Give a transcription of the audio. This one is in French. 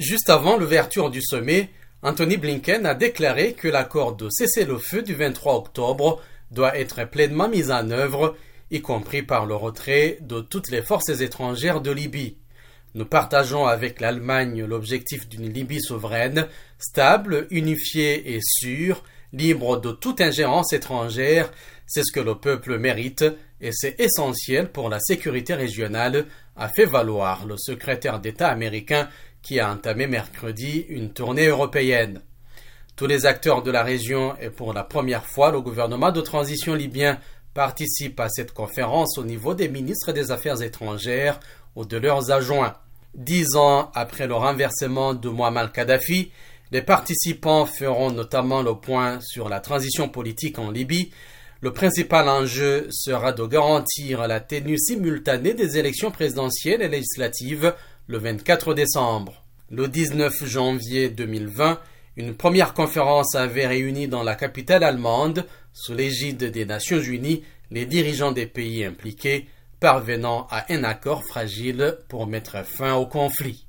Juste avant l'ouverture du sommet, Anthony Blinken a déclaré que l'accord de cessez-le-feu du 23 octobre doit être pleinement mis en œuvre, y compris par le retrait de toutes les forces étrangères de Libye. Nous partageons avec l'Allemagne l'objectif d'une Libye souveraine, stable, unifiée et sûre, libre de toute ingérence étrangère. C'est ce que le peuple mérite et c'est essentiel pour la sécurité régionale, a fait valoir le secrétaire d'État américain qui a entamé mercredi une tournée européenne. Tous les acteurs de la région et pour la première fois le gouvernement de transition libyen participent à cette conférence au niveau des ministres des Affaires étrangères ou de leurs adjoints. Dix ans après le renversement de Muammar Kadhafi, les participants feront notamment le point sur la transition politique en Libye. Le principal enjeu sera de garantir la tenue simultanée des élections présidentielles et législatives le 24 décembre. Le 19 janvier 2020, une première conférence avait réuni dans la capitale allemande, sous l'égide des Nations Unies, les dirigeants des pays impliqués, parvenant à un accord fragile pour mettre fin au conflit.